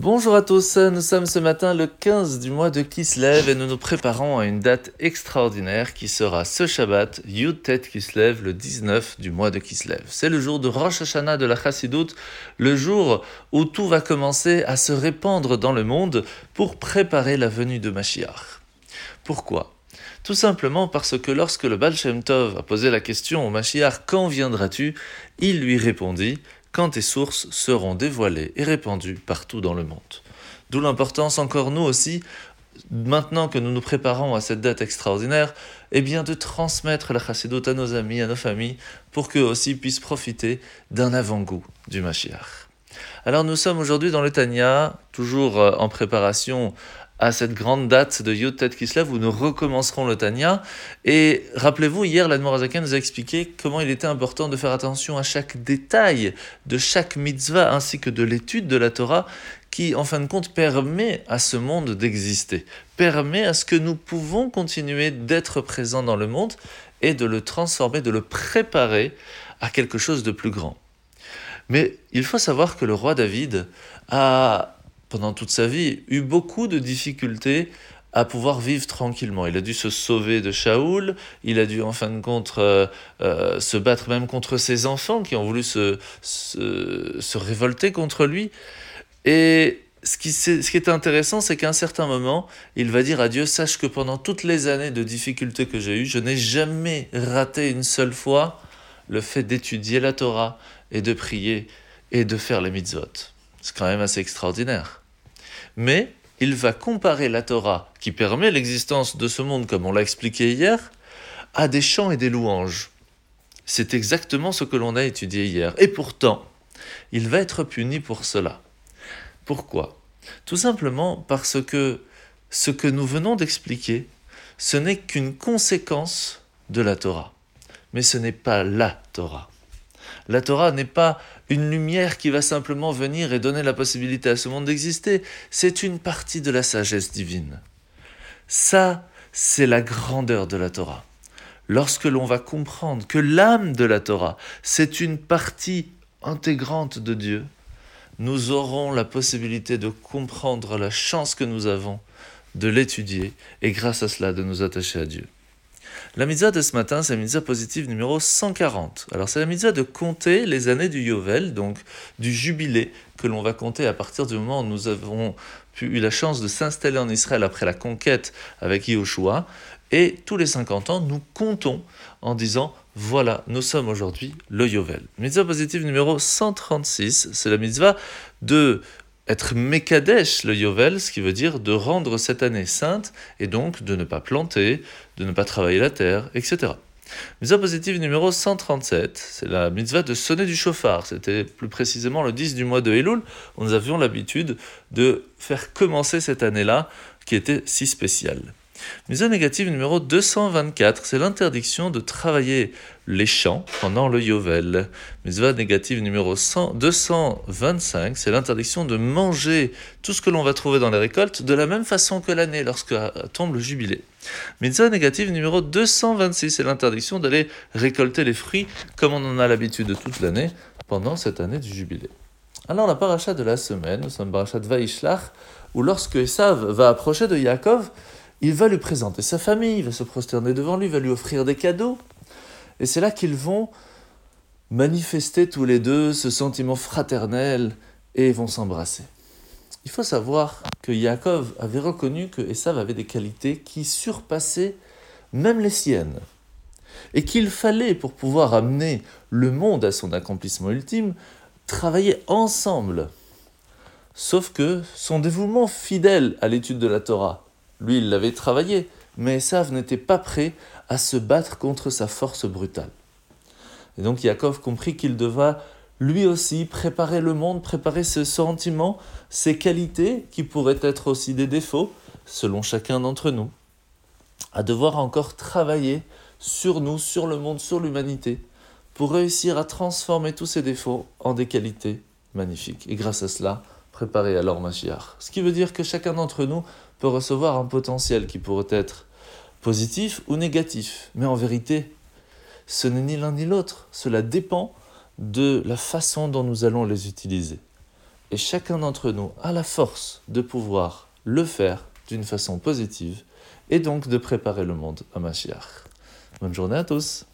Bonjour à tous, nous sommes ce matin le 15 du mois de Kislev et nous nous préparons à une date extraordinaire qui sera ce Shabbat, Yud Tet Kislev, le 19 du mois de Kislev. C'est le jour de Rosh Hashanah de la Chassidoute, le jour où tout va commencer à se répandre dans le monde pour préparer la venue de Mashiach. Pourquoi? Tout simplement parce que lorsque le Baal Shem Tov a posé la question au Mashiach Quand viendras-tu? il lui répondit quand tes sources seront dévoilées et répandues partout dans le monde. D'où l'importance encore nous aussi, maintenant que nous nous préparons à cette date extraordinaire, eh bien de transmettre la chassidut à nos amis, à nos familles, pour qu'eux aussi puissent profiter d'un avant-goût du Mashiach. Alors nous sommes aujourd'hui dans le Tanya, toujours euh, en préparation à cette grande date de Yud Tet Kislev où nous recommencerons le Tanya. Et rappelez-vous, hier, l'Admorazaken nous a expliqué comment il était important de faire attention à chaque détail de chaque mitzvah ainsi que de l'étude de la Torah qui, en fin de compte, permet à ce monde d'exister, permet à ce que nous pouvons continuer d'être présents dans le monde et de le transformer, de le préparer à quelque chose de plus grand. Mais il faut savoir que le roi David a pendant toute sa vie, eu beaucoup de difficultés à pouvoir vivre tranquillement. Il a dû se sauver de Shaoul, il a dû en fin de compte euh, euh, se battre même contre ses enfants qui ont voulu se, se, révolter contre lui. Et ce qui, ce qui est intéressant, c'est qu'à un certain moment, il va dire à Dieu, sache que pendant toutes les années de difficultés que j'ai eues, je n'ai jamais raté une seule fois le fait d'étudier la Torah et de prier et de faire les mitzvot. C'est quand même assez extraordinaire. Mais il va comparer la Torah, qui permet l'existence de ce monde, comme on l'a expliqué hier, à des chants et des louanges. C'est exactement ce que l'on a étudié hier. Et pourtant, il va être puni pour cela. Pourquoi? Tout simplement parce que ce que nous venons d'expliquer, ce n'est qu'une conséquence de la Torah. Mais ce n'est pas la Torah. La Torah n'est pas une lumière qui va simplement venir et donner la possibilité à ce monde d'exister. C'est une partie de la sagesse divine. Ça, c'est la grandeur de la Torah. Lorsque l'on va comprendre que l'âme de la Torah, c'est une partie intégrante de Dieu, nous aurons la possibilité de comprendre la chance que nous avons de l'étudier et grâce à cela de nous attacher à Dieu. La mitzvah de ce matin, c'est la mitzvah positive numéro 140. Alors c'est la mitzvah de compter les années du Yovel, donc du jubilé que l'on va compter à partir du moment où nous avons eu la chance de s'installer en Israël après la conquête avec Yahushua. Et tous les 50 ans, nous comptons en disant voilà, nous sommes aujourd'hui le Yovel. Mitzvah positive numéro 136, c'est la mitzvah de être Mekadesh le Yovel, ce qui veut dire de rendre cette année sainte et donc de ne pas planter, de ne pas travailler la terre, etc. Mitzvah positive numéro 137, c'est la mitzvah de sonner du chauffard. C'était plus précisément le 10 du mois de Elul, où nous avions l'habitude de faire commencer cette année-là, qui était si spéciale. Mitzvah négative numéro 224, c'est l'interdiction de travailler les champs pendant le Yovel. Mitzvah négative numéro 225, c'est l'interdiction de manger tout ce que l'on va trouver dans les récoltes de la même façon que l'année lorsque tombe le jubilé. Mitzvah négative numéro 226, c'est l'interdiction d'aller récolter les fruits comme on en a l'habitude toute l'année pendant cette année du jubilé. Alors la paracha de la semaine, nous sommes paracha de Vaishlach, où lorsque Esav va approcher de Yaakov, il va lui présenter sa famille, il va se prosterner devant lui, il va lui offrir des cadeaux. Et c'est là qu'ils vont manifester tous les deux ce sentiment fraternel et vont s'embrasser. Il faut savoir que Yaakov avait reconnu que Esav avait des qualités qui surpassaient même les siennes. Et qu'il fallait, pour pouvoir amener le monde à son accomplissement ultime, travailler ensemble. Sauf que son dévouement fidèle à l'étude de la Torah, lui, il l'avait travaillé, mais Esav n'était pas prêt à se battre contre sa force brutale. Et donc Yaakov comprit qu'il devra lui aussi préparer le monde, préparer ses sentiments, ses qualités, qui pourraient être aussi des défauts, selon chacun d'entre nous, à devoir encore travailler sur nous, sur le monde, sur l'humanité, pour réussir à transformer tous ces défauts en des qualités magnifiques. Et grâce à cela, préparer alors Mashiach. Ce qui veut dire que chacun d'entre nous peut recevoir un potentiel qui pourrait être positif ou négatif. Mais en vérité, ce n'est ni l'un ni l'autre. Cela dépend de la façon dont nous allons les utiliser. et chacun d'entre nous a la force de pouvoir le faire d'une façon positive et donc de préparer le monde à Mashiach. Bonne journée à tous